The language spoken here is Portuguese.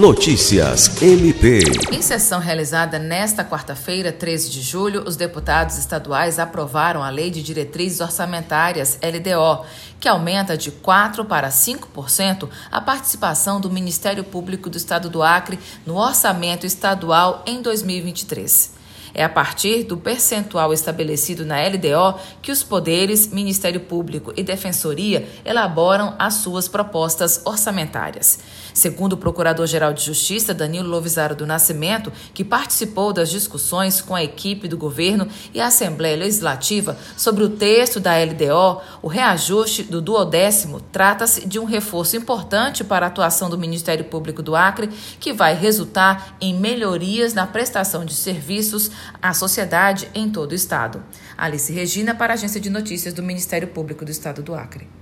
Notícias MP. Em sessão realizada nesta quarta-feira, 13 de julho, os deputados estaduais aprovaram a Lei de Diretrizes Orçamentárias, LDO, que aumenta de 4% para 5% a participação do Ministério Público do Estado do Acre no orçamento estadual em 2023. É a partir do percentual estabelecido na LDO que os poderes, Ministério Público e Defensoria elaboram as suas propostas orçamentárias. Segundo o Procurador-Geral de Justiça, Danilo Lovisaro do Nascimento, que participou das discussões com a equipe do governo e a Assembleia Legislativa sobre o texto da LDO, o reajuste do duodécimo trata-se de um reforço importante para a atuação do Ministério Público do Acre, que vai resultar em melhorias na prestação de serviços à sociedade em todo o Estado. Alice Regina, para a Agência de Notícias do Ministério Público do Estado do Acre.